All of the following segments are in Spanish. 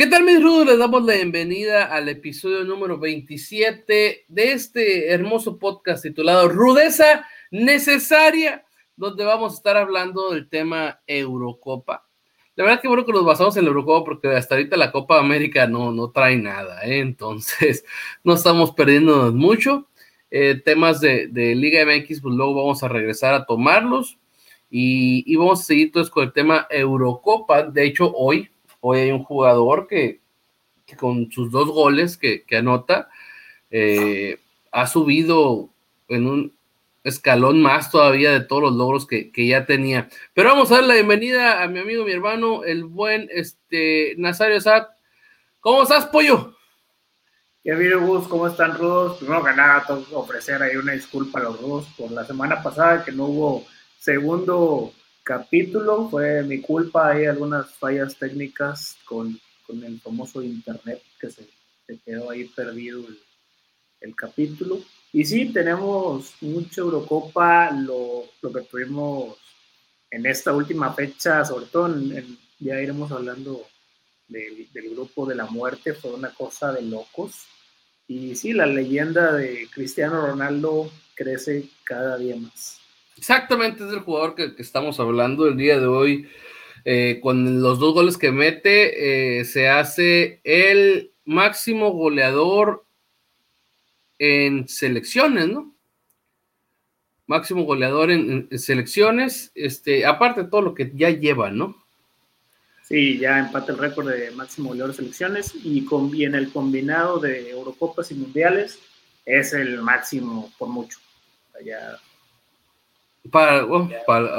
¿Qué tal, mis rudos? Les damos la bienvenida al episodio número 27 de este hermoso podcast titulado Rudeza Necesaria, donde vamos a estar hablando del tema Eurocopa. La verdad que bueno que nos basamos en la Eurocopa porque hasta ahorita la Copa América no, no trae nada, ¿eh? entonces no estamos perdiéndonos mucho. Eh, temas de, Liga MX, pues luego vamos a regresar a tomarlos y, vamos a seguir entonces con el tema Eurocopa. De hecho, hoy Hoy hay un jugador que, con sus dos goles que, anota, eh, ha subido en un escalón más todavía de todos los logros que, ya tenía. Pero vamos a dar la bienvenida a mi amigo, mi hermano, el buen este, Nazario Sad. ¿Cómo estás, pollo? Ya bien, Gus, ¿cómo están, Rudos? Primero que nada, tengo que ofrecer ahí una disculpa a los Rudos por la semana pasada que no hubo segundo capítulo. Fue mi culpa, hay algunas fallas técnicas con, con el famoso internet que se, se quedó ahí perdido el, el, capítulo. Y sí, tenemos mucha Eurocopa, lo, lo, que tuvimos en esta última fecha, sobre todo en, ya iremos hablando del, del grupo de la muerte, fue una cosa de locos. Y sí, la leyenda de Cristiano Ronaldo crece cada día más. Exactamente, es el jugador que, estamos hablando el día de hoy. Eh, con los dos goles que mete, eh, se hace el máximo goleador en selecciones, ¿no? Máximo goleador en, selecciones, este, aparte de todo lo que ya lleva, ¿no? Sí, ya empata el récord de máximo goleador en selecciones y con, bien el combinado de Eurocopas y Mundiales es el máximo por mucho. Ya para,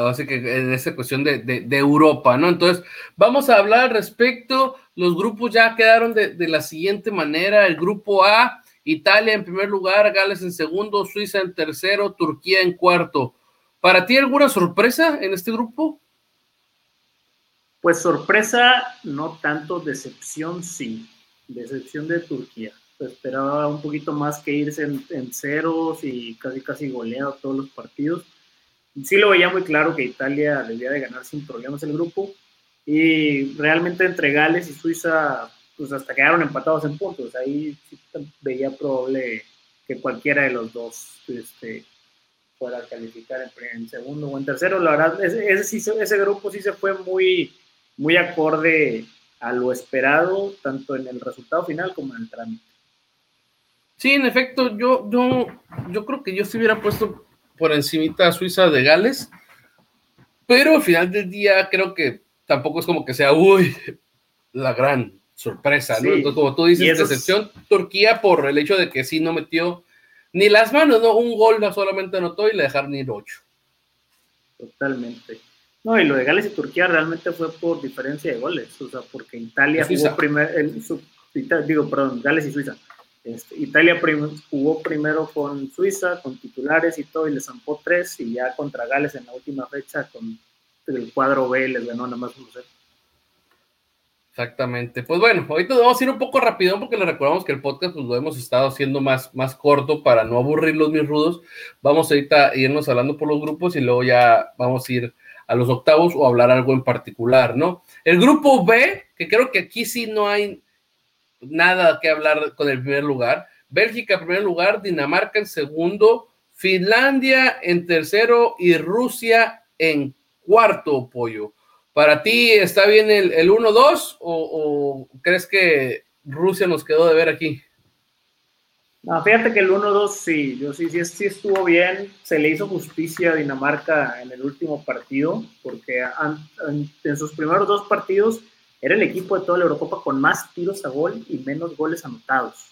así que en esta cuestión de, de, Europa, ¿no? Entonces, vamos a hablar al respecto. Los grupos ya quedaron de, de, la siguiente manera: el grupo A, Italia en primer lugar, Gales en segundo, Suiza en tercero, Turquía en cuarto. ¿Para ti alguna sorpresa en este grupo? Pues sorpresa, no tanto, decepción sí, decepción de Turquía. esperaba un poquito más que irse en, en ceros y casi casi goleado todos los partidos sí lo veía muy claro que Italia debía de ganar sin problemas el grupo y realmente entre Gales y Suiza pues hasta quedaron empatados en puntos. Ahí sí veía probable que cualquiera de los dos este, fuera calificar en, segundo o en tercero. La verdad, ese, ese, grupo sí se fue muy, muy acorde a lo esperado, tanto en el resultado final como en el trámite. Sí, en efecto, yo, yo, yo creo que yo se hubiera puesto por encimita a Suiza de Gales, pero al final del día creo que tampoco es como que sea, uy, la gran sorpresa, ¿no? Entonces, como tú dices, excepción Turquía por el hecho de que sí no metió ni las manos, ¿no? Un gol solamente anotó y le dejaron ir ocho. Totalmente. No, y lo de Gales y Turquía realmente fue por diferencia de goles, o sea, porque Italia jugó primero, digo, perdón, Gales y Suiza este, Italia jugó primero con Suiza, con titulares y todo, y le zampó tres, y ya contra Gales en la última fecha con el cuadro B les ganó nada más 1 Exactamente. Pues bueno, ahorita vamos a ir un poco rápido porque le recordamos que el podcast pues, lo hemos estado haciendo más, más corto para no aburrir los mis rudos. Vamos ahorita a irnos hablando por los grupos y luego ya vamos a ir a los octavos o hablar algo en particular, ¿no? El grupo B, que creo que aquí sí no hay nada que hablar con el primer lugar. Bélgica en primer lugar, Dinamarca en segundo, Finlandia en tercero y Rusia en cuarto, pollo. ¿Para ti está bien el, el 1-2 o, crees que Rusia nos quedó de ver aquí? No, fíjate que el 1-2 sí, yo sí, sí, sí, estuvo bien. Se le hizo justicia a Dinamarca en el último partido, porque en sus primeros dos partidos era el equipo de toda la Eurocopa con más tiros a gol y menos goles anotados.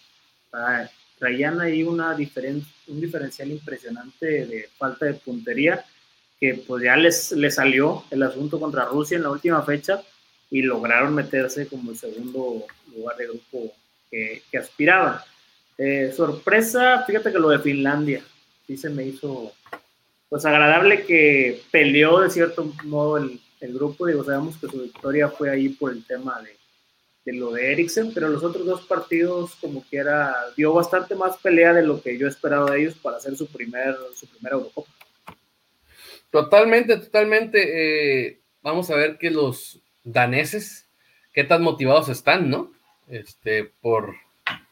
traían ahí una diferen un diferencial impresionante de falta de puntería, que pues ya les, les salió el asunto contra Rusia en la última fecha y lograron meterse como el segundo lugar de grupo que, que aspiraban. Eh, sorpresa, fíjate que lo de Finlandia, sí se me hizo pues agradable que peleó de cierto modo el, el grupo, digo, sabemos que su victoria fue ahí por el tema de, de lo de Eriksen, pero los otros dos partidos como quiera dio bastante más pelea de lo que yo esperaba de ellos para hacer su primer su primera Eurocopa. Totalmente, totalmente. Eh, vamos a ver que los daneses, qué tan motivados están, ¿no? este, por,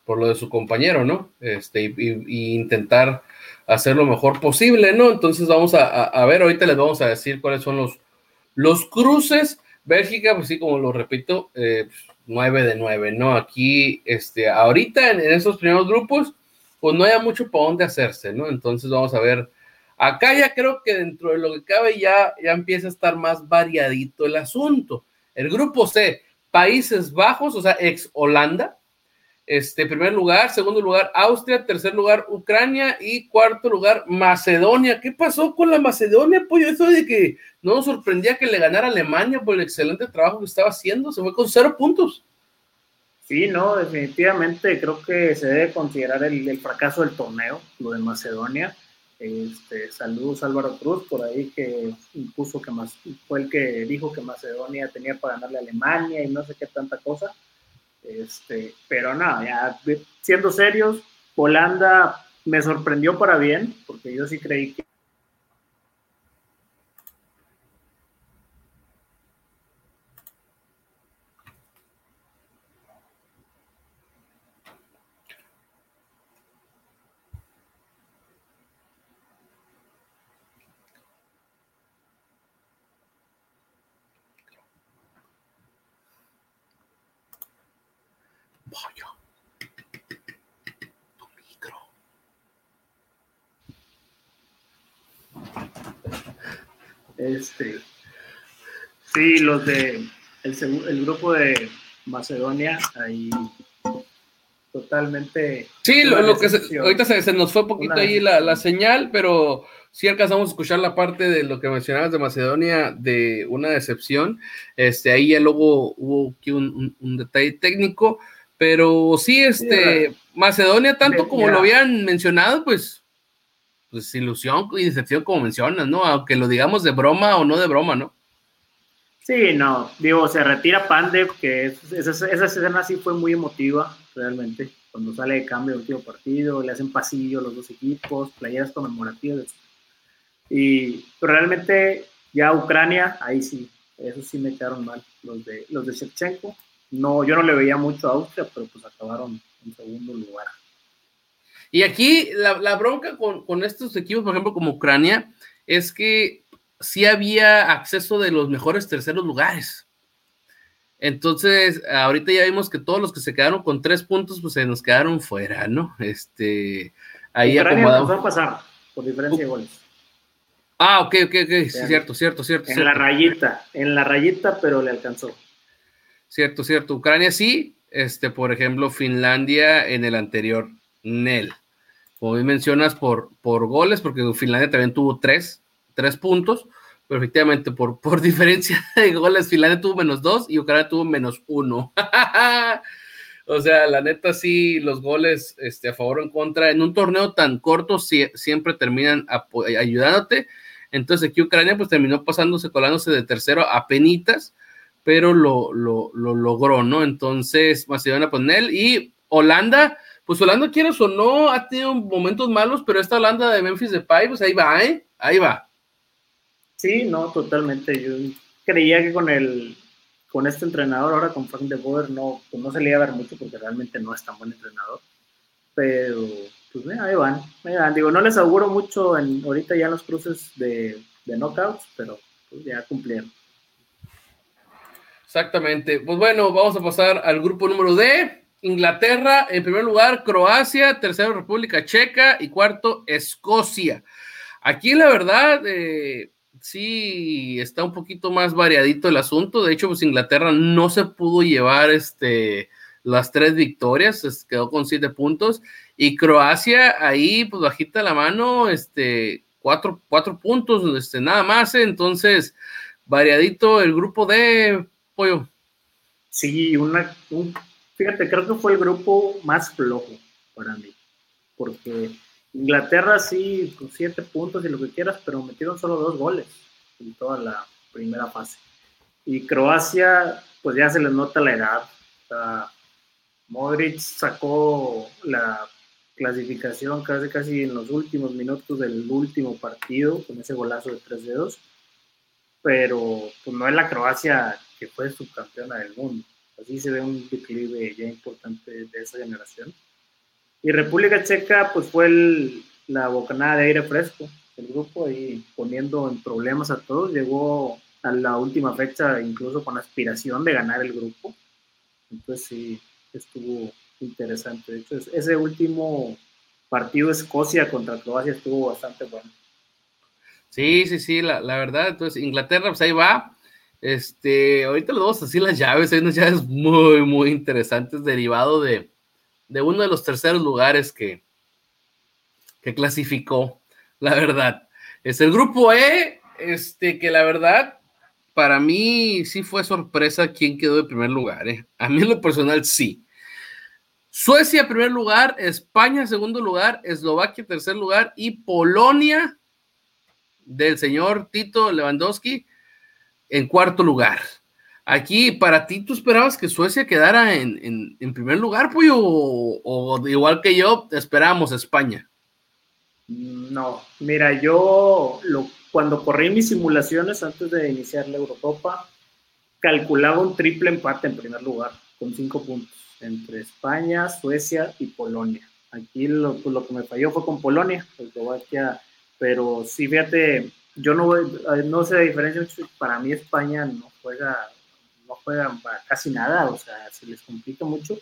por lo de su compañero, ¿no? Este, y, intentar hacer lo mejor posible, ¿no? Entonces vamos a, ver, ahorita les vamos a decir cuáles son los, los cruces. Bélgica, pues sí, como lo repito, eh, 9 de 9, ¿no? Aquí, este, ahorita en, esos primeros grupos, pues no hay mucho para dónde hacerse, ¿no? Entonces vamos a ver. Acá ya creo que dentro de lo que cabe ya, ya empieza a estar más variadito el asunto. El grupo C, Países Bajos, o sea, ex Holanda. Este, primer lugar, segundo lugar, Austria, tercer lugar, Ucrania y cuarto lugar, Macedonia. ¿Qué pasó con la Macedonia, pollo? Eso de que no nos sorprendía que le ganara Alemania por el excelente trabajo que estaba haciendo. Se fue con cero puntos. Sí, no, definitivamente creo que se debe considerar el, el fracaso del torneo, lo de Macedonia. Este, saludos Álvaro Cruz por ahí que impuso que más fue el que dijo que Macedonia tenía para ganarle a Alemania y no sé qué tanta cosa. Este, pero nada, ya siendo serios, Holanda me sorprendió para bien, porque yo sí creí que Este, sí, los de el, grupo de Macedonia, ahí totalmente. Sí, lo, que ahorita se, nos fue un poquito ahí la, señal, pero sí alcanzamos a escuchar la parte de lo que mencionabas de Macedonia, de una decepción. Este, ahí ya luego hubo aquí un, detalle técnico, pero sí, este, Macedonia, tanto como lo habían mencionado, pues pues ilusión y decepción como mencionas, ¿no? Aunque lo digamos de broma o no de broma, ¿no? Sí, no, digo, se retira Pandev, que esa, esa escena sí fue muy emotiva, realmente, cuando sale de cambio el último partido, le hacen pasillo los dos equipos, playeras conmemorativas, y realmente ya Ucrania, ahí sí, eso sí me quedaron mal, los de, los de Shevchenko, no, yo no le veía mucho a Austria, pero pues acabaron en segundo lugar. Y aquí la, bronca con, estos equipos, por ejemplo, como Ucrania, es que sí había acceso de los mejores terceros lugares. Entonces, ahorita ya vimos que todos los que se quedaron con tres puntos, pues se nos quedaron fuera, ¿no? Este, ahí acomodamos. a pasar por diferencia de goles. Ah, ok, ok, ok, sí, cierto, cierto, cierto. En la rayita, en la rayita, pero le alcanzó. Cierto, cierto. Ucrania sí, este, por ejemplo, Finlandia en el anterior Nel. Como bien mencionas, por, por goles, porque Finlandia también tuvo tres, tres puntos, pero efectivamente por, por diferencia de goles, Finlandia tuvo menos dos y Ucrania tuvo menos uno. o sea, la neta sí, los goles este, a favor o en contra, en un torneo tan corto siempre terminan ayudándote. Entonces aquí Ucrania pues terminó pasándose, colándose de tercero a penitas, pero lo, lo, lo logró, ¿no? Entonces Macedonia pues Nel y Holanda pues Holanda, quieres o no, ha tenido momentos malos, pero esta Holanda de Memphis de Pai, pues ahí va, ¿eh? Ahí va. Sí, no, totalmente. Yo creía que con el con este entrenador, ahora con Frank de Boer, no, pues no se le iba a ver mucho porque realmente no es tan buen entrenador. Pero, pues ahí van, ahí van. Digo, no les auguro mucho en, ahorita ya en los cruces de, de knockouts, pero pues ya cumplieron. Exactamente. Pues bueno, vamos a pasar al grupo número D. Inglaterra, en primer lugar, Croacia, tercero, República Checa y cuarto, Escocia. Aquí la verdad, eh, sí está un poquito más variadito el asunto. De hecho, pues Inglaterra no se pudo llevar este, las tres victorias, quedó con siete puntos. Y Croacia ahí, pues bajita la mano, este, cuatro, cuatro puntos, este, nada más. ¿eh? Entonces, variadito el grupo de pollo. Sí, una, un Fíjate, creo que fue el grupo más flojo para mí, porque Inglaterra sí, con siete puntos y lo que quieras, pero metieron solo dos goles en toda la primera fase. Y Croacia, pues ya se les nota la edad. Modric sacó la clasificación casi casi en los últimos minutos del último partido con ese golazo de tres dedos, pero pues no es la Croacia que fue subcampeona del mundo. Así se ve un declive ya importante de esa generación. Y República Checa, pues fue la bocanada de aire fresco. El grupo ahí poniendo en problemas a todos, llegó a la última fecha incluso con aspiración de ganar el grupo. Entonces sí, estuvo interesante. De hecho, ese último partido Escocia contra Croacia estuvo bastante bueno. Sí, sí, sí, la, la verdad. Entonces, Inglaterra, pues ahí va. Este, ahorita lo vamos así las llaves, hay unas llaves muy, muy interesantes, derivado de, de uno de los terceros lugares que, que clasificó, la verdad. Es el grupo E, este, que la verdad, para mí sí fue sorpresa quién quedó de primer lugar. ¿eh? A mí lo personal sí. Suecia, primer lugar, España, segundo lugar, Eslovaquia, tercer lugar, y Polonia del señor Tito Lewandowski en cuarto lugar. Aquí, para ti, ¿tú esperabas que Suecia quedara en, primer lugar, pues, o, igual que yo, esperábamos España? No, mira, yo cuando corrí mis simulaciones antes de iniciar la Eurocopa, calculaba un triple empate en primer lugar, con cinco puntos entre España, Suecia y Polonia. Aquí lo, lo que me falló fue con Polonia, Eslovaquia, pero sí, fíjate, yo no, no sé la diferencia, para mí España no juega, no juega casi nada, o sea, se les complica mucho.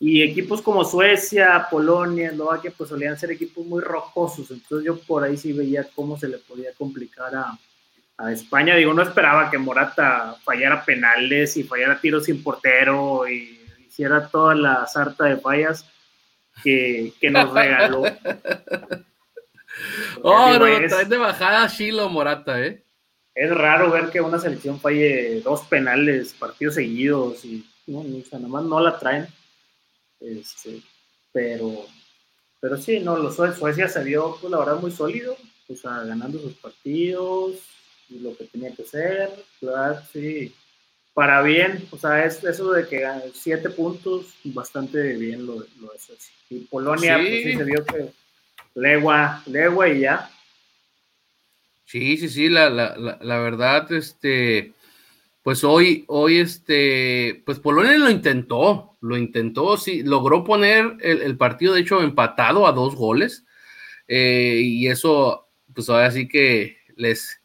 Y equipos como Suecia, Polonia, Eslovaquia, pues solían ser equipos muy rocosos, entonces yo por ahí sí veía cómo se le podía complicar a, a España. Digo, no esperaba que Morata fallara penales y fallara tiros sin portero y hiciera toda la sarta de fallas que, que nos regaló. oh, no, es, de bajada Chilo Morata, ¿eh? Es raro ver que una selección falle dos penales, partidos seguidos, y no, o sea, nada más no la traen. Este, pero, pero sí, no, los Suecia se vio, pues, la verdad, muy sólido, o sea, ganando sus partidos, y lo que tenía que ser, claro, sí para bien, o sea, es eso de que siete puntos, bastante bien lo, lo de Suecia. Y Polonia, pues sí se vio que legua, legua y ya. Sí, sí, sí, la, la, la, verdad, este, pues hoy, hoy, este, pues Polonia lo intentó, lo intentó, sí, logró poner el, partido, de hecho, empatado a dos goles, eh, y eso, pues ahora sí que les,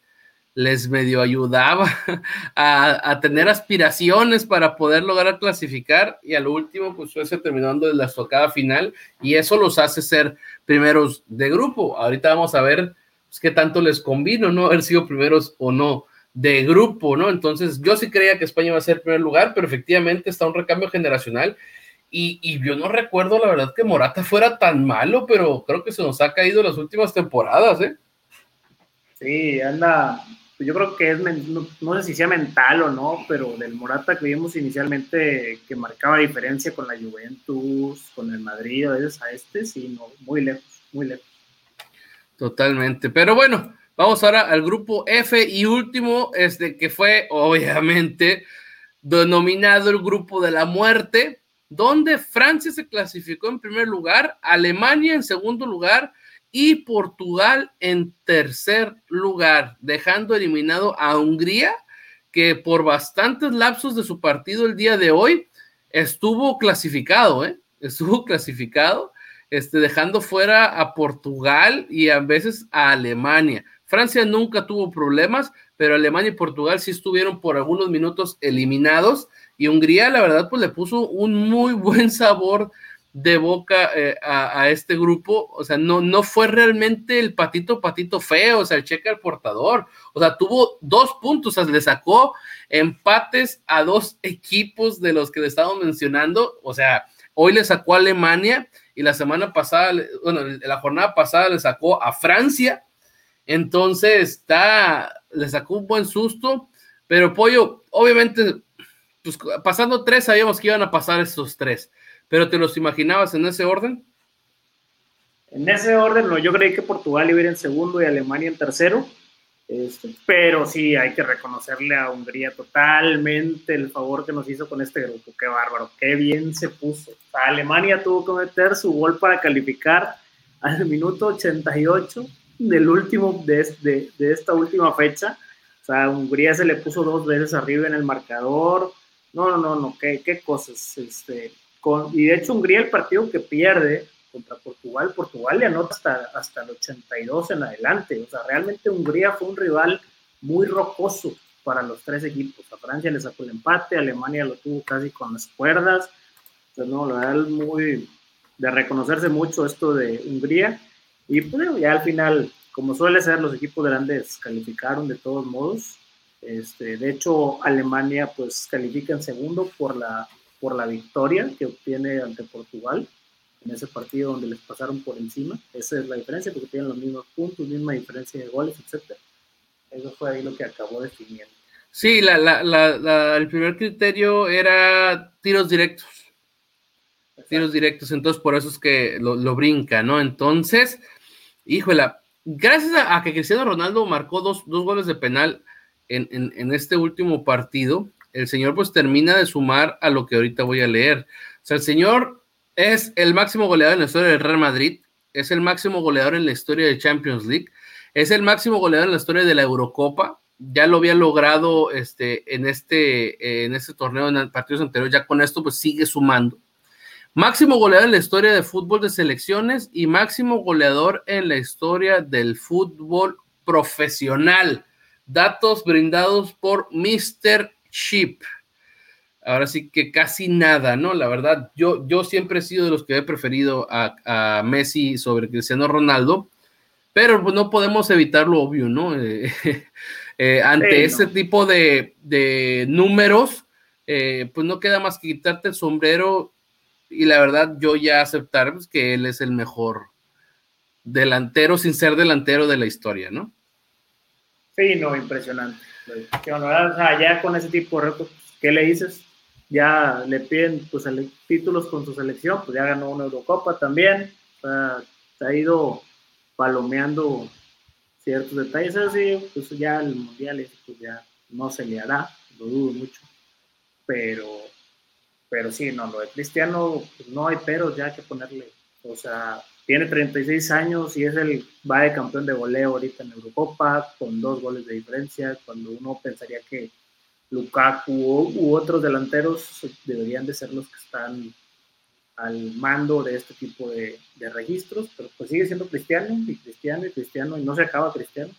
les medio ayudaba a, tener aspiraciones para poder lograr clasificar y al último pues Suecia terminando de la estocada final y eso los hace ser primeros de grupo. Ahorita vamos a ver pues, qué tanto les convino, ¿no? Haber sido primeros o no de grupo, ¿no? Entonces yo sí creía que España iba a ser primer lugar, pero efectivamente está un recambio generacional y, y, yo no recuerdo la verdad que Morata fuera tan malo, pero creo que se nos ha caído las últimas temporadas, ¿eh? Sí, anda, yo creo que es, no, sé si sea mental o no, pero del Morata que vimos inicialmente que marcaba diferencia con la Juventus, con el Madrid, a veces a este, sí, no, muy lejos, muy lejos. Totalmente, pero bueno, vamos ahora al grupo F y último, este que fue obviamente denominado el grupo de la muerte, donde Francia se clasificó en primer lugar, Alemania en segundo lugar, y Portugal en tercer lugar, dejando eliminado a Hungría, que por bastantes lapsos de su partido el día de hoy estuvo clasificado, ¿eh? estuvo clasificado, este, dejando fuera a Portugal y a veces a Alemania. Francia nunca tuvo problemas, pero Alemania y Portugal sí estuvieron por algunos minutos eliminados y Hungría, la verdad, pues le puso un muy buen sabor de boca eh, a, este grupo, o sea, no, no fue realmente el patito patito feo, o sea, el cheque al portador, o sea, tuvo dos puntos, o sea, le sacó empates a dos equipos de los que le estamos mencionando, o sea, hoy le sacó a Alemania y la semana pasada, bueno, la jornada pasada le sacó a Francia, entonces está, le sacó un buen susto, pero Pollo, obviamente, pues pasando tres sabíamos que iban a pasar esos tres ¿Pero te los imaginabas en ese orden? En ese orden, no, yo creí que Portugal iba a ir en segundo y Alemania en tercero. Este, pero sí, hay que reconocerle a Hungría totalmente el favor que nos hizo con este grupo. Qué bárbaro, qué bien se puso. Alemania tuvo que meter su gol para calificar al minuto 88 del último, de, de esta última fecha. O sea, Hungría se le puso dos veces arriba en el marcador No, no, no, no, qué, qué cosas. Este, con, y de hecho Hungría el partido que pierde contra Portugal, Portugal le anota hasta, hasta el 82 en adelante. O sea, realmente Hungría fue un rival muy rocoso para los tres equipos. A Francia le sacó el empate, Alemania lo tuvo casi con las cuerdas. Entonces, no, la verdad, muy de reconocerse mucho esto de Hungría. Y pues ya al final, como suele ser, los equipos grandes calificaron de todos modos. Este, de hecho, Alemania pues califica en segundo por la, por la victoria que obtiene ante Portugal en ese partido donde les pasaron por encima. Esa es la diferencia, porque tienen los mismos puntos, misma diferencia de goles, etc. Eso fue ahí lo que acabó definiendo. Sí, la, la, la, el primer criterio era tiros directos. Tiros directos, entonces por eso es que lo, lo brinca, ¿no? Entonces, híjole, gracias a, que Cristiano Ronaldo marcó dos, dos goles de penal en, en, en, este último partido, el señor pues termina de sumar a lo que ahorita voy a leer. O sea, el señor es el máximo goleador en la historia del Real Madrid, es el máximo goleador en la historia de Champions League, es el máximo goleador en la historia de la Eurocopa, ya lo había logrado este, en, este, en este torneo en partidos anteriores, ya con esto pues sigue sumando. Máximo goleador en la historia de fútbol de selecciones y máximo goleador en la historia del fútbol profesional. Datos brindados por Mr. Chip. Ahora sí que casi nada, ¿no? La verdad, yo, yo siempre he sido de los que he preferido a, Messi sobre Cristiano Ronaldo, pero pues, no podemos evitar lo obvio, ¿no? Eh, ante ese tipo de, de números, eh, pues no queda más que quitarte el sombrero y la verdad yo ya aceptar pues, que él es el mejor delantero sin ser delantero de la historia, ¿no? Sí, no, impresionante. Ya con ese tipo de retos, ¿qué le dices? Ya le piden pues, títulos con su selección, pues ya ganó una Eurocopa también, se ha ido palomeando ciertos detalles así, pues ya el mundial pues ya no se le hará, lo dudo mucho, pero pero sí, no, lo de Cristiano, pues no hay pero ya que ponerle. O sea, tiene 36 años y es el va de campeón de goleo ahorita en Eurocopa, con dos goles de diferencia, cuando uno pensaría que Lukaku u, otros delanteros deberían de ser los que están al mando de este tipo de, registros, pero pues sigue siendo cristiano y cristiano y cristiano y no se acaba cristiano.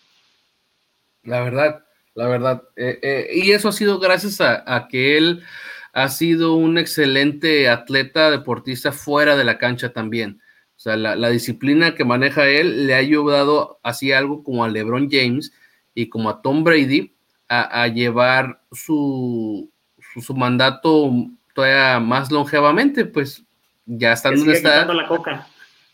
La verdad, la verdad. Eh, eh, y eso ha sido gracias a, a que él ha sido un excelente atleta, deportista fuera de la cancha también. O sea, la, disciplina que maneja él le ha ayudado así algo como a LeBron James y como a Tom Brady a, llevar su, su, mandato todavía más longevamente, pues ya estando donde está. la coca.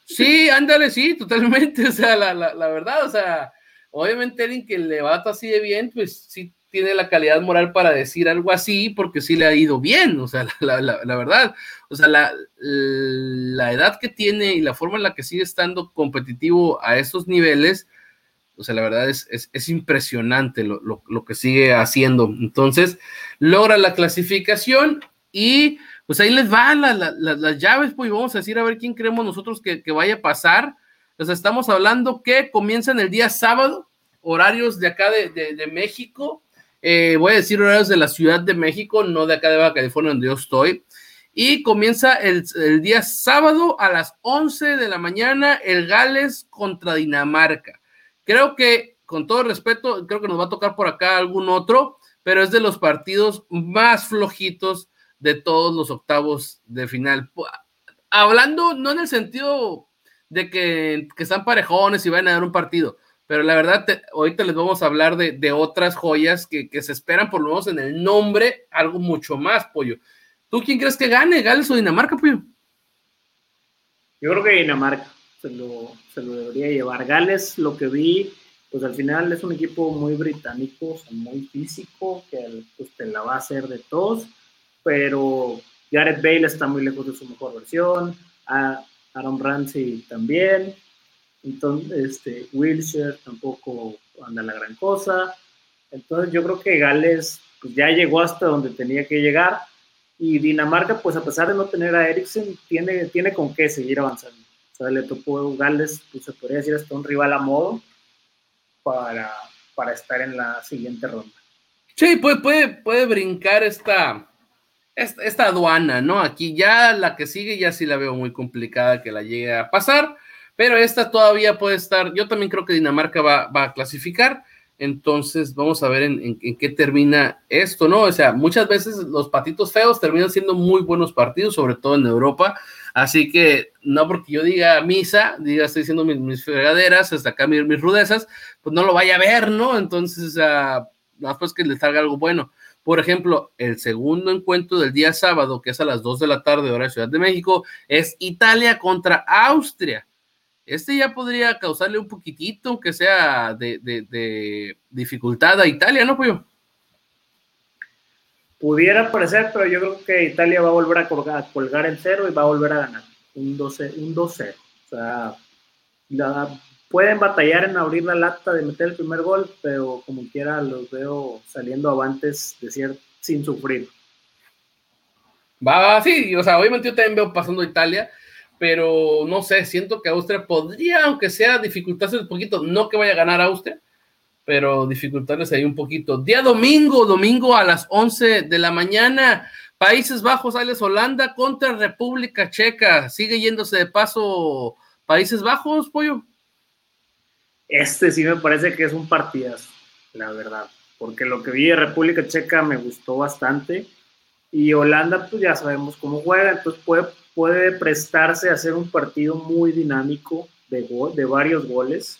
Sí, ándale, sí, totalmente. O sea, la, la, verdad, o sea, obviamente alguien que le va así de bien, pues sí tiene la calidad moral para decir algo así porque sí le ha ido bien, o sea, la, verdad, o sea, la, la, edad que tiene y la forma en la que sigue estando competitivo a esos niveles, o sea, la verdad es, es, impresionante lo, lo, que sigue haciendo. Entonces, logra la clasificación y pues ahí les van las llaves, pues vamos a decir a ver quién creemos nosotros que, que vaya a pasar. O sea, estamos hablando que comienzan el día sábado, horarios de acá de, de México, eh, voy a decir horarios de la Ciudad de México, no de acá de Baja California, donde yo estoy. Y comienza el, día sábado a las 11 de la mañana el Gales contra Dinamarca. Creo que, con todo respeto, creo que nos va a tocar por acá algún otro, pero es de los partidos más flojitos de todos los octavos de final. Hablando no en el sentido de que, que están parejones y van a dar un partido, pero la verdad, ahorita les vamos a hablar de, otras joyas que, se esperan, por lo menos en el nombre, algo mucho más, Pollo. ¿Tú quién crees que gane, Gales o Dinamarca, Pollo? Yo creo que Dinamarca se lo, debería llevar. Gales, lo que vi, pues al final es un equipo muy británico, muy físico, que pues, te la va a hacer de todos, pero Gareth Bale está muy lejos de su mejor versión, Aaron Ramsey también, entonces, este, Wilshire tampoco anda la gran cosa. Entonces, yo creo que Gales pues, ya llegó hasta donde tenía que llegar. Y Dinamarca, pues a pesar de no tener a Eriksen, tiene, tiene con qué seguir avanzando. O sea, le tocó Gales, pues se podría decir hasta un rival a modo para, para estar en la siguiente ronda. Sí, puede, puede, puede brincar esta, esta, aduana, ¿no? Aquí ya la que sigue ya sí la veo muy complicada que la llegue a pasar, pero esta todavía puede estar, yo también creo que Dinamarca va, a clasificar, entonces vamos a ver en, qué termina esto, ¿no? O sea, muchas veces los patitos feos terminan siendo muy buenos partidos, sobre todo en Europa, así que no porque yo diga misa, diga estoy diciendo mis, fregaderas, hasta acá mis, mis, rudezas, pues no lo vaya a ver, ¿no? Entonces, o sea, nada más que le salga algo bueno. Por ejemplo, el segundo encuentro del día sábado, que es a las 2 de la tarde, hora de Ciudad de México, es Italia contra Austria. Este ya podría causarle un poquitito, aunque sea de, dificultad a Italia, ¿no, Puyo? Pudiera parecer, pero yo creo que Italia va a volver a colgar, colgar el cero y va a volver a ganar. Un 12, un 12. O sea, la, pueden batallar en abrir la lata de meter el primer gol, pero como quiera los veo saliendo avantes de cierto, sin sufrir. Va, sí, o sea, obviamente yo también veo pasando a Italia, pero no sé, siento que Austria podría, aunque sea dificultarse un poquito, no que vaya a ganar Austria, pero dificultarles ahí un poquito. Día domingo, domingo a las 11 de la mañana, Países Bajos, Alex Holanda contra República Checa. Sigue yéndose de paso Países Bajos, pollo. Este sí me parece que es un partidazo, la verdad, porque lo que vi de República Checa me gustó bastante y Holanda, pues ya sabemos cómo juega, entonces puede, puede prestarse a hacer un partido muy dinámico de, de varios goles.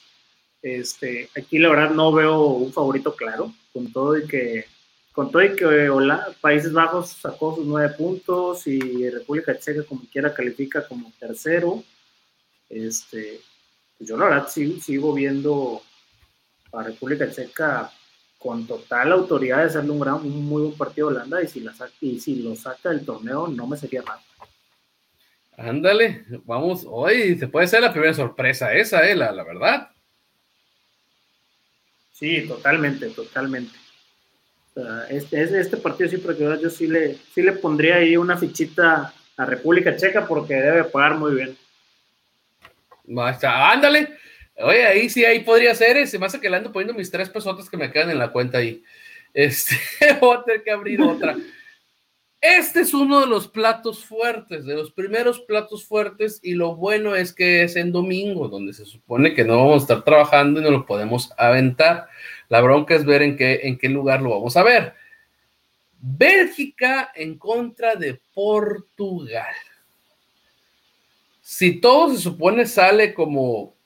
Este, aquí la verdad no veo un favorito claro, con todo y que con todo y que Holanda, Países Bajos sacó sus nueve puntos y República Checa como quiera califica como tercero. Este, yo la verdad sigo, viendo a República Checa con total autoridad de hacerle un, gran, un muy buen partido a Holanda y si, la y si lo saca del torneo no me sería mal. Ándale, vamos, hoy se puede ser la primera sorpresa esa, eh, la, verdad. Sí, totalmente, totalmente. este, este partido sí, porque yo sí le, sí le pondría ahí una fichita a República Checa porque debe pagar muy bien. Ándale. Oye, ahí sí, ahí podría ser. ese más que le ando poniendo mis tres pesotas que me quedan en la cuenta ahí. Este, voy a tener que abrir otra. Este es uno de los platos fuertes, de los primeros platos fuertes, y lo bueno es que es en domingo, donde se supone que no vamos a estar trabajando y no lo podemos aventar. La bronca es ver en qué, en qué lugar lo vamos a ver. Bélgica en contra de Portugal si todo se supone sale como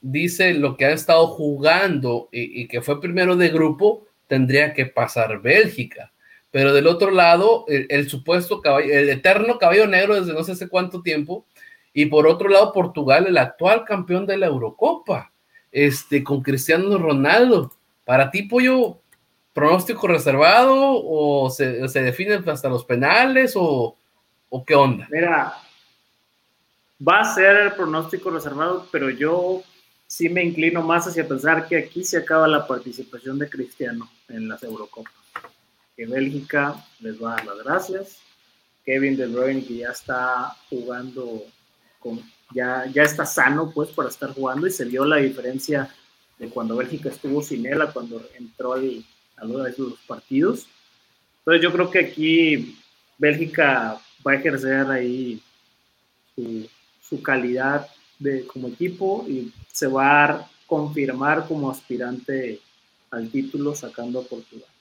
dice lo que ha estado jugando y, que fue primero de grupo, tendría que pasar Bélgica. Pero del otro lado, el, supuesto caballo, el eterno caballo negro desde no sé hace cuánto tiempo, y por otro lado, Portugal, el actual campeón de la Eurocopa, este, con Cristiano Ronaldo. Para ti, Pollo, pronóstico reservado o se, se definen hasta los penales o, o qué onda? Mira, Va a ser el pronóstico reservado, pero yo sí me inclino más hacia pensar que aquí se acaba la participación de Cristiano en las Eurocopas. Que Bélgica les va a dar las gracias. Kevin De Bruyne que ya está jugando ya, ya está sano pues para estar jugando y se vio la diferencia de cuando Bélgica estuvo sin él a cuando entró al, a los partidos. Entonces yo creo que aquí Bélgica va a ejercer ahí su, su calidad de, como equipo y se va a confirmar como aspirante al título sacando a Portugal.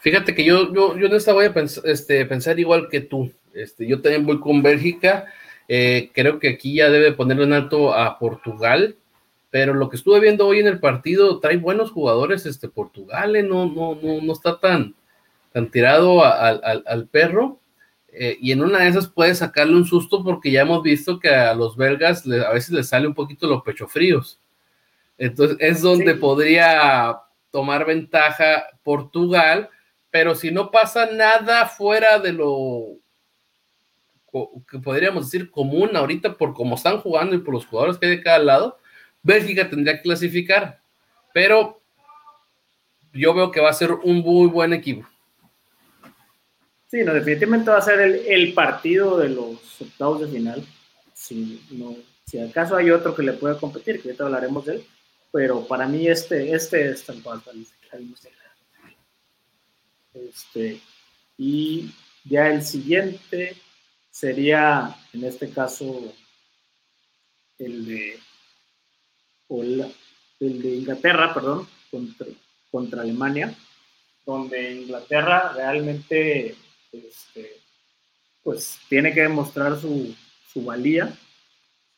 Fíjate que yo, yo, yo en esta voy a este, pensar igual que tú. Este, yo también voy con Bélgica. Eh, creo que aquí ya debe ponerle en alto a Portugal. Pero lo que estuve viendo hoy en el partido trae buenos jugadores. Este Portugal eh, no, no, no, no está tan, tan tirado al, al perro. Eh, y en una de esas puede sacarle un susto porque ya hemos visto que a los belgas a veces les sale un poquito los pechos fríos. Entonces es donde podría tomar ventaja Portugal, pero si no pasa nada fuera de lo que podríamos decir común ahorita por cómo están jugando y por los jugadores que hay de cada lado, Bélgica tendría que clasificar, pero yo veo que va a ser un muy buen equipo. Sí, no, definitivamente va a ser el, partido de los octavos de final. Si, no, si acaso hay otro que le pueda competir, que ahorita hablaremos de él, pero para mí este, este es cual. Este, y Ya el siguiente sería, en este caso, el de, el, de Inglaterra, perdón, contra, Alemania, donde Inglaterra realmente este, pues tiene que demostrar su, su valía,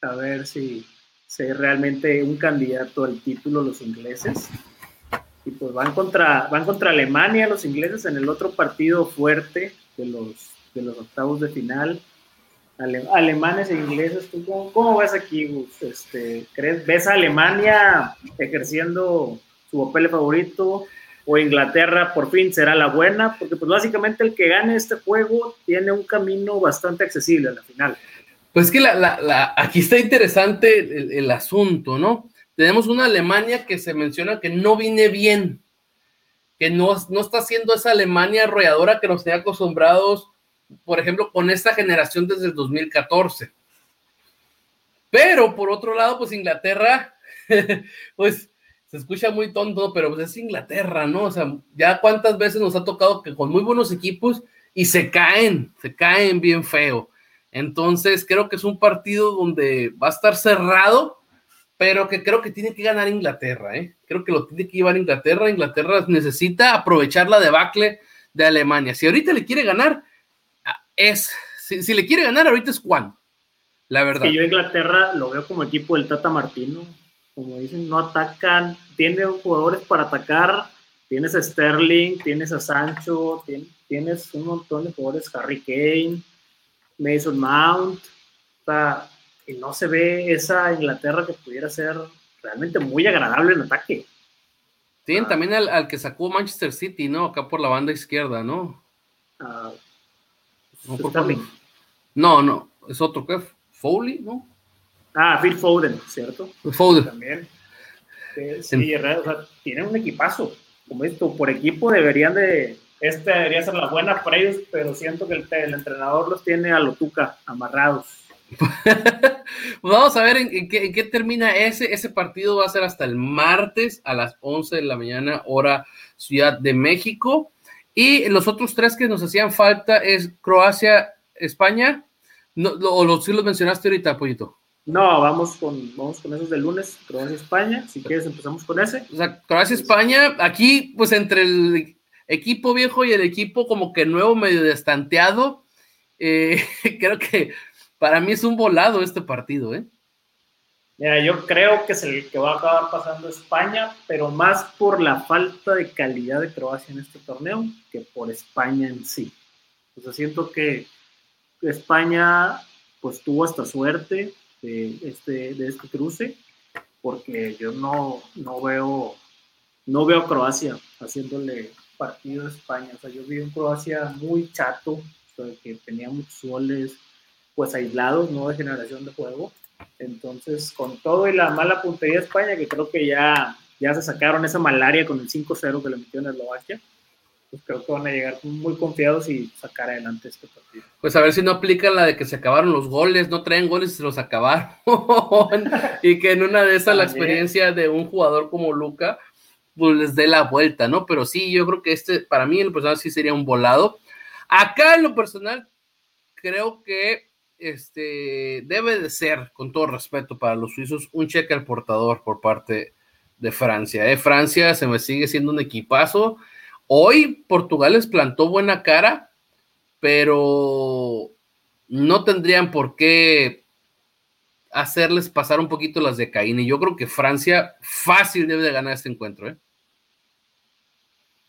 a ver si, si realmente un candidato al título los ingleses. Y pues van contra, van contra Alemania los ingleses en el otro partido fuerte de los, de los octavos de final. alemanes e ingleses, ¿tú cómo, ves aquí, Gus? Este, ¿crees, ¿Ves a Alemania ejerciendo su papel favorito? o Inglaterra por fin será la buena, porque pues básicamente el que gane este juego tiene un camino bastante accesible a la final. Pues que la, aquí está interesante el, asunto, ¿no? Tenemos una Alemania que se menciona que no viene bien, que no, no está siendo esa Alemania arrolladora que nos tenía acostumbrados, por ejemplo, con esta generación desde el 2014. Pero por otro lado, pues Inglaterra, pues se escucha muy tonto, pero pues es Inglaterra, ¿no? O sea, ya cuántas veces nos ha tocado que con muy buenos equipos y se caen, se caen bien feo. Entonces, creo que es un partido donde va a estar cerrado, pero que creo que tiene que ganar Inglaterra, ¿eh? Creo que lo tiene que llevar Inglaterra. Inglaterra necesita aprovechar la debacle de Alemania. Si ahorita le quiere ganar, ah, es, si, le quiere ganar, ahorita es cuando, la verdad. yo Inglaterra lo veo como equipo del Tata Martino como dicen, no atacan, tiene jugadores para atacar, tienes a Sterling, tienes a Sancho, tienes un montón de jugadores, Harry Kane, Mason Mount, y no se ve esa Inglaterra que pudiera ser realmente muy agradable en ataque. Tienen ah. también al, que sacó Manchester City, ¿no? Acá por la banda izquierda, ¿no? Ah, no, no, es otro que Foley, ¿no? Ah, Phil Foden, ¿cierto? Foden. También. Sí, o sea, tienen un equipazo. Como esto, por equipo deberían de. Este debería ser la buena para ellos, pero siento que el, entrenador los tiene a lo tuca, amarrados. Vamos a ver en, qué, termina ese. Ese partido va a ser hasta el martes a las 11 de la mañana, hora Ciudad de México. Y los otros tres que nos hacían falta es Croacia, España. No, o los, sí los mencionaste ahorita, Pollito. No, vamos con, vamos con esos de lunes, Croacia-España. Si quieres, empezamos con ese. O sea, Croacia-España, aquí, pues entre el equipo viejo y el equipo como que nuevo, medio destanteado, eh, creo que para mí es un volado este partido, ¿eh? Mira, yo creo que es el que va a acabar pasando España, pero más por la falta de calidad de Croacia en este torneo que por España en sí. O sea, siento que España pues tuvo esta suerte, de este, de este cruce, porque yo no, no veo no veo a Croacia haciéndole partido a España. O sea, yo vi un Croacia muy chato, que tenía muchos goles pues aislados, no de generación de juego. Entonces, con todo y la mala puntería de España, que creo que ya, ya se sacaron esa malaria con el 5-0 que le metió en Eslovaquia, pues creo que van a llegar muy confiados y sacar adelante este partido. Pues a ver si no aplican la de que se acabaron los goles, no traen goles y se los acabaron. y que en una de esas la experiencia de un jugador como Luca, pues les dé la vuelta, ¿no? Pero sí, yo creo que este, para mí en lo personal sí sería un volado. Acá en lo personal, creo que este debe de ser, con todo respeto para los suizos, un cheque al portador por parte de Francia. ¿eh? Francia se me sigue siendo un equipazo Hoy Portugal les plantó buena cara, pero no tendrían por qué hacerles pasar un poquito las de Caín. Y yo creo que Francia fácil debe de ganar este encuentro. ¿eh?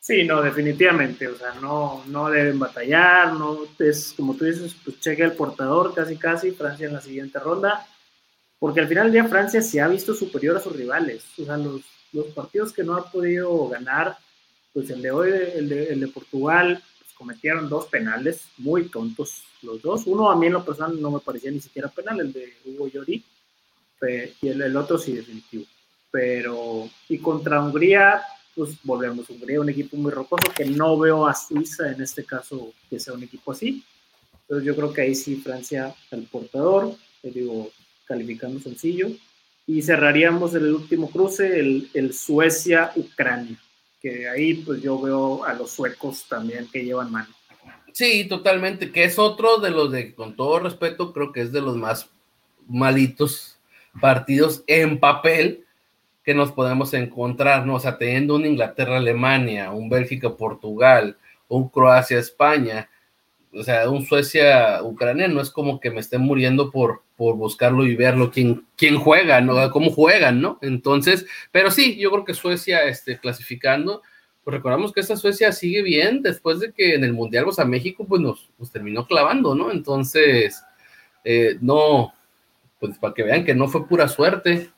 Sí, no, definitivamente. O sea, no, no deben batallar. No es como tú dices, pues cheque el portador casi casi. Francia en la siguiente ronda. Porque al final del día Francia se ha visto superior a sus rivales. O sea, los, los partidos que no ha podido ganar pues el de hoy, el de, el de Portugal, pues cometieron dos penales muy tontos los dos. Uno a mí en lo personal no me parecía ni siquiera penal, el de Hugo Llori, y el, el, otro sí definitivo. Pero, y contra Hungría, pues volvemos, Hungría un equipo muy rocoso que no veo a Suiza en este caso que sea un equipo así. Entonces yo creo que ahí sí Francia el portador, te digo, calificando sencillo. Y cerraríamos el último cruce, el, el Suecia-Ucrania que ahí pues yo veo a los suecos también que llevan mano. Sí, totalmente, que es otro de los de, con todo respeto, creo que es de los más malitos partidos en papel que nos podemos encontrar, ¿no? O sea, teniendo un Inglaterra-Alemania, un Bélgica-Portugal, un Croacia-España, o sea, un Suecia-Ucrania, no es como que me estén muriendo por, por buscarlo y verlo, quién, quién juega, ¿no? Cómo juegan, ¿no? Entonces, pero sí, yo creo que Suecia este, clasificando, pues recordamos que esta Suecia sigue bien después de que en el Mundial, pues a México, pues nos, terminó clavando, ¿no? Entonces, eh, no, pues para que vean que no fue pura suerte.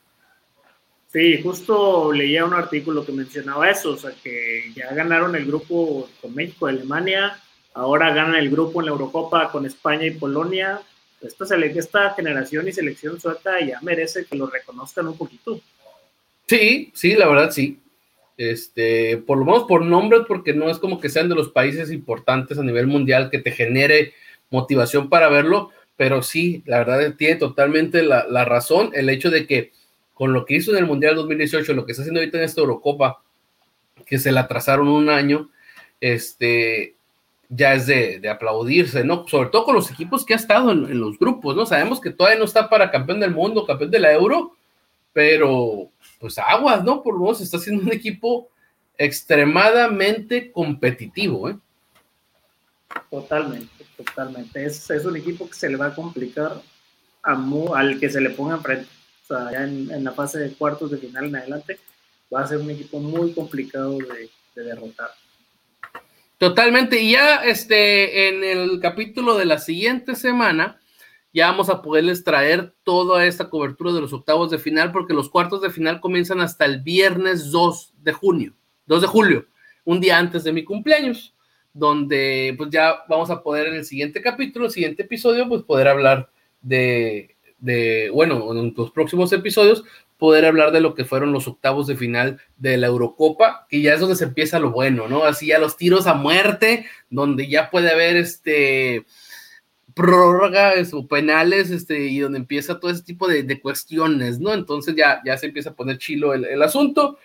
Sí, justo leía un artículo que mencionaba eso, o sea, que ya ganaron el grupo con México, Alemania, ahora ganan el grupo en la Eurocopa con España y Polonia. Esta, esta generación y selección sueca ya merece que lo reconozcan un poquito. Sí, sí, la verdad sí. Este, por lo menos por nombres, porque no es como que sean de los países importantes a nivel mundial que te genere motivación para verlo, pero sí, la verdad tiene totalmente la, la razón el hecho de que con lo que hizo en el Mundial 2018, lo que está haciendo ahorita en esta Eurocopa, que se la atrasaron un año, este, ya es de, aplaudirse, ¿no? Sobre todo con los equipos que ha estado en, los grupos, ¿no? Sabemos que todavía no está para campeón del mundo, campeón de la Euro, pero pues aguas, ¿no? Por lo menos está siendo un equipo extremadamente competitivo, ¿eh? Totalmente, totalmente. Es, es un equipo que se le va a complicar al que se le ponga enfrente. O sea, ya en, la fase de cuartos de final en adelante, va a ser un equipo muy complicado de, de derrotar. Totalmente. Y ya este, en el capítulo de la siguiente semana, ya vamos a poderles traer toda esta cobertura de los octavos de final, porque los cuartos de final comienzan hasta el viernes 2 de junio, 2 de julio, un día antes de mi cumpleaños, donde pues ya vamos a poder en el siguiente capítulo, el siguiente episodio, pues poder hablar de, de bueno, en tus próximos episodios, poder hablar de lo que fueron los octavos de final de la Eurocopa, que ya es donde se empieza lo bueno, ¿no? Así ya los tiros a muerte, donde ya puede haber este prórrogas o penales, este, y donde empieza todo ese tipo de, cuestiones, ¿no? Entonces ya, ya se empieza a poner chilo el, asunto.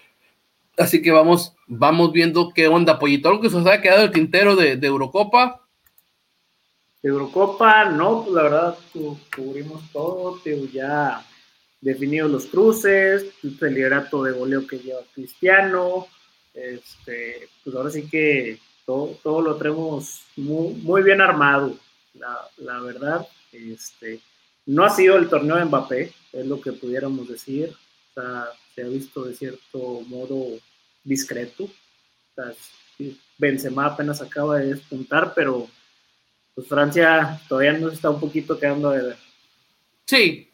Así que vamos, vamos viendo qué onda, Pollito. ¿Algo que se os haya quedado el tintero de, Eurocopa? Eurocopa, no, pues la verdad cubrimos todo, ya definidos los cruces, el liderato de goleo que lleva Cristiano, este, pues ahora sí que todo, lo tenemos muy, bien armado, la, verdad. Este, no ha sido el torneo de Mbappé, es lo que pudiéramos decir. Se ha visto de cierto modo discreto. Benzema apenas acaba de despuntar, pero pues Francia todavía nos está un poquito quedando de ver. Sí,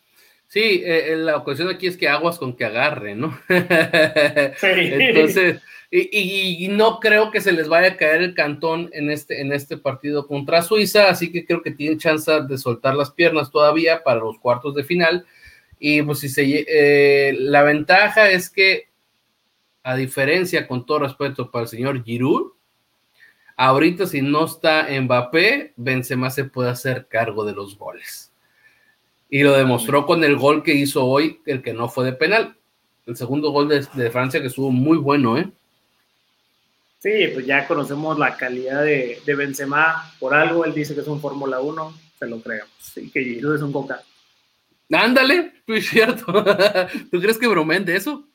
Sí, eh, la cuestión aquí es que aguas con que agarre, ¿no? Sí. Entonces, y, no creo que se les vaya a caer el cantón en este, en este partido contra Suiza, así que creo que tienen chance de soltar las piernas todavía para los cuartos de final. Y pues si se, eh, la ventaja es que, a diferencia, con todo respeto para el señor Giroud, ahorita si no está Mbappé, Benzema se puede hacer cargo de los goles. Y lo demostró con el gol que hizo hoy, el que no fue de penal. El segundo gol de, Francia que estuvo muy bueno, ¿eh? Sí, pues ya conocemos la calidad de, de Benzema. Por algo él dice que es un Fórmula 1, se lo creemos. Y que Giroud es un Coca. Ándale, pues cierto. ¿Tú crees que bromen de eso?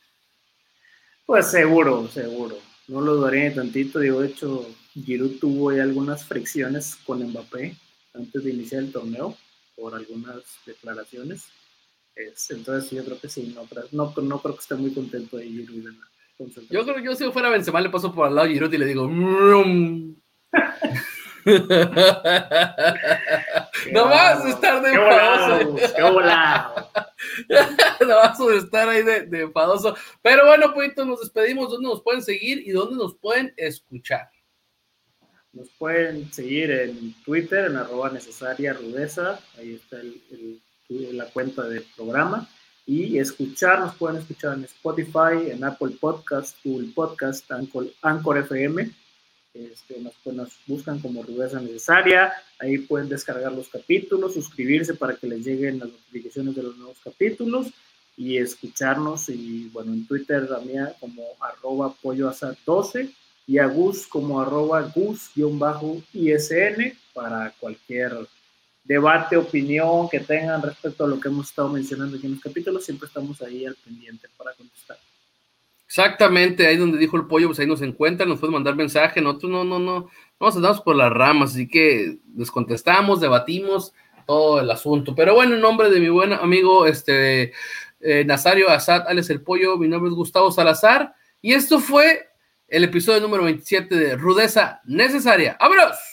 Pues seguro, seguro. No lo dudaría tantito. Digo, de hecho, Giroud tuvo ahí algunas fricciones con Mbappé antes de iniciar el torneo por algunas declaraciones. entonces yo creo que sí, no, no, no creo que esté muy contento de Giroud en la Yo creo que yo si fuera Benzema le paso por al lado de Giroud y le digo no vas a estar de enfadoso. No vas a estar ahí de, de enfadoso. Pero bueno, pues nos despedimos. ¿Dónde nos pueden seguir y dónde nos pueden escuchar? Nos pueden seguir en Twitter, en arroba necesaria rudeza, ahí está la cuenta del programa. Y escuchar, nos pueden escuchar en Spotify, en Apple Podcast, Google Podcast, Anchor, FM. Este, nos, pues, nos, buscan como Rudeza Necesaria. Ahí pueden descargar los capítulos, suscribirse para que les lleguen las notificaciones de los nuevos capítulos y escucharnos. Y bueno, en Twitter también como arroba pollo 12 y a Gus como arroba Gus-ISN para cualquier debate, opinión que tengan respecto a lo que hemos estado mencionando aquí en los capítulos. Siempre estamos ahí al pendiente para contestar. Exactamente, ahí donde dijo el pollo, pues ahí nos encuentran, nos pueden mandar mensaje, nosotros no, no, no, nos andamos por las ramas, así que les contestamos, debatimos todo el asunto. Pero bueno, en nombre de mi buen amigo este eh, Nazario Asad, Alex el Pollo, mi nombre es Gustavo Salazar, y esto fue el episodio número 27 de Rudeza Necesaria. ¡Vámonos!